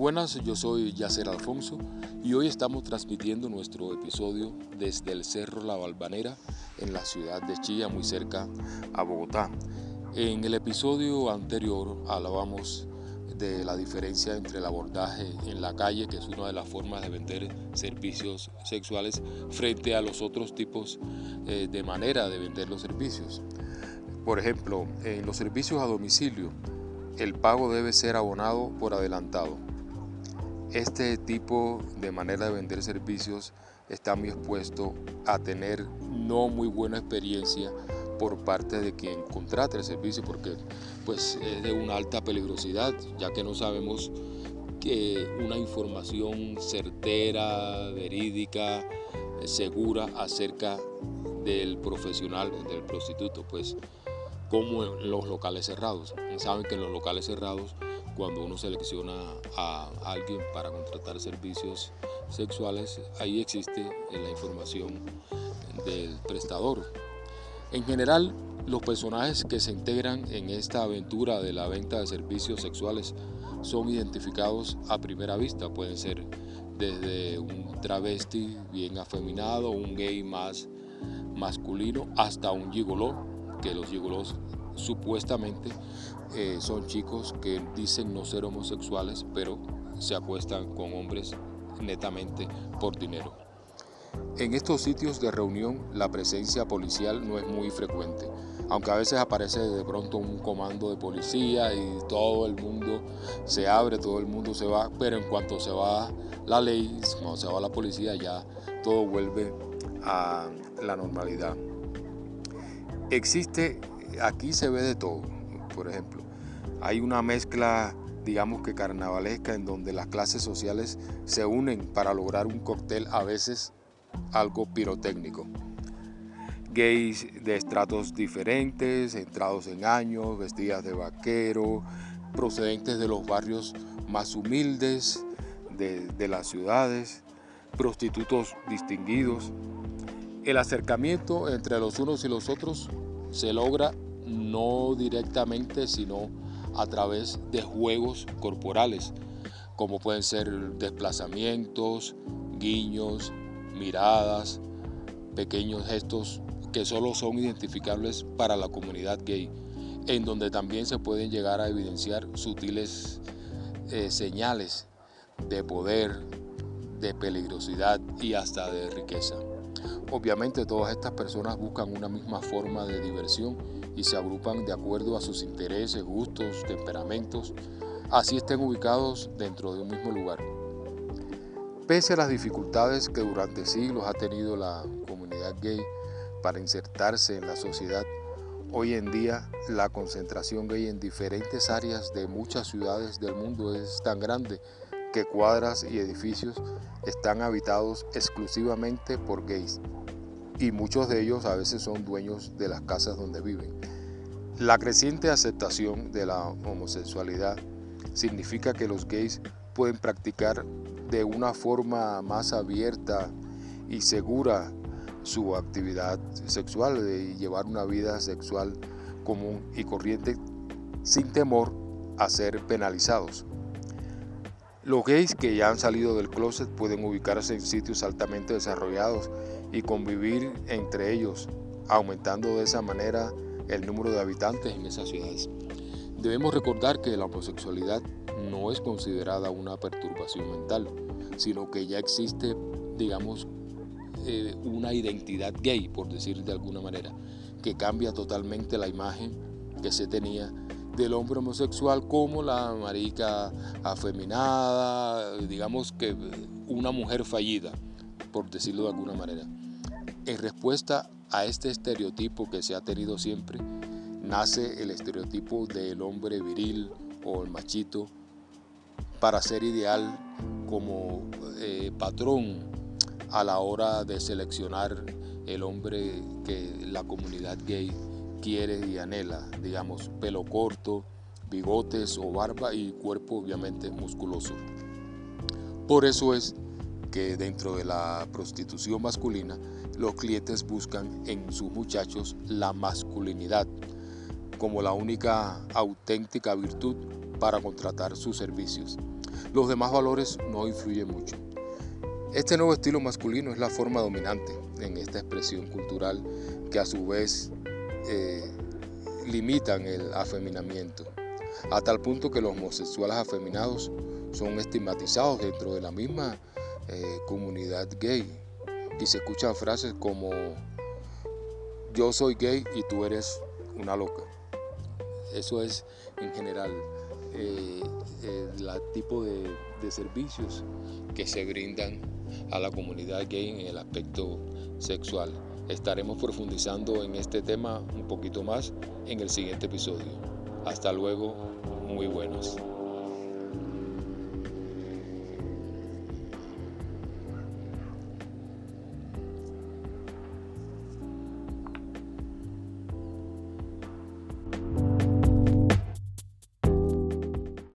buenas, yo soy Yacer Alfonso y hoy estamos transmitiendo nuestro episodio desde el Cerro La Balvanera en la ciudad de Chía, muy cerca a Bogotá. En el episodio anterior hablábamos de la diferencia entre el abordaje en la calle, que es una de las formas de vender servicios sexuales, frente a los otros tipos eh, de manera de vender los servicios. Por ejemplo, en los servicios a domicilio, el pago debe ser abonado por adelantado. Este tipo de manera de vender servicios está muy expuesto a tener no muy buena experiencia por parte de quien contrata el servicio porque pues es de una alta peligrosidad ya que no sabemos que una información certera, verídica, segura acerca del profesional, del prostituto, pues como en los locales cerrados. Saben que en los locales cerrados, cuando uno selecciona a alguien para contratar servicios sexuales, ahí existe la información del prestador. En general, los personajes que se integran en esta aventura de la venta de servicios sexuales son identificados a primera vista. Pueden ser desde un travesti bien afeminado, un gay más masculino, hasta un gigoló que los gigolos supuestamente eh, son chicos que dicen no ser homosexuales, pero se acuestan con hombres netamente por dinero. En estos sitios de reunión la presencia policial no es muy frecuente, aunque a veces aparece de pronto un comando de policía y todo el mundo se abre, todo el mundo se va, pero en cuanto se va la ley, cuando se va la policía ya todo vuelve a la normalidad. Existe, aquí se ve de todo, por ejemplo, hay una mezcla, digamos que carnavalesca, en donde las clases sociales se unen para lograr un cóctel a veces algo pirotécnico. Gays de estratos diferentes, entrados en años, vestidas de vaquero, procedentes de los barrios más humildes de, de las ciudades, prostitutos distinguidos, el acercamiento entre los unos y los otros se logra no directamente, sino a través de juegos corporales, como pueden ser desplazamientos, guiños, miradas, pequeños gestos que solo son identificables para la comunidad gay, en donde también se pueden llegar a evidenciar sutiles eh, señales de poder, de peligrosidad y hasta de riqueza. Obviamente todas estas personas buscan una misma forma de diversión y se agrupan de acuerdo a sus intereses, gustos, temperamentos, así estén ubicados dentro de un mismo lugar. Pese a las dificultades que durante siglos ha tenido la comunidad gay para insertarse en la sociedad, hoy en día la concentración gay en diferentes áreas de muchas ciudades del mundo es tan grande que cuadras y edificios están habitados exclusivamente por gays y muchos de ellos a veces son dueños de las casas donde viven. La creciente aceptación de la homosexualidad significa que los gays pueden practicar de una forma más abierta y segura su actividad sexual y llevar una vida sexual común y corriente sin temor a ser penalizados. Los gays que ya han salido del closet pueden ubicarse en sitios altamente desarrollados y convivir entre ellos, aumentando de esa manera el número de habitantes en esas ciudades. Debemos recordar que la homosexualidad no es considerada una perturbación mental, sino que ya existe, digamos, eh, una identidad gay, por decir de alguna manera, que cambia totalmente la imagen que se tenía del hombre homosexual como la marica afeminada, digamos que una mujer fallida, por decirlo de alguna manera. En respuesta a este estereotipo que se ha tenido siempre, nace el estereotipo del hombre viril o el machito para ser ideal como eh, patrón a la hora de seleccionar el hombre que la comunidad gay quiere y anhela, digamos, pelo corto, bigotes o barba y cuerpo obviamente musculoso. Por eso es que dentro de la prostitución masculina los clientes buscan en sus muchachos la masculinidad como la única auténtica virtud para contratar sus servicios. los demás valores no influyen mucho. Este nuevo estilo masculino es la forma dominante en esta expresión cultural que a su vez eh, limitan el afeminamiento, a tal punto que los homosexuales afeminados son estigmatizados dentro de la misma eh, comunidad gay y se escuchan frases como yo soy gay y tú eres una loca. Eso es en general el eh, tipo de servicios que se brindan a la comunidad gay en el aspecto sexual. Estaremos profundizando en este tema un poquito más en el siguiente episodio. Hasta luego, muy buenos.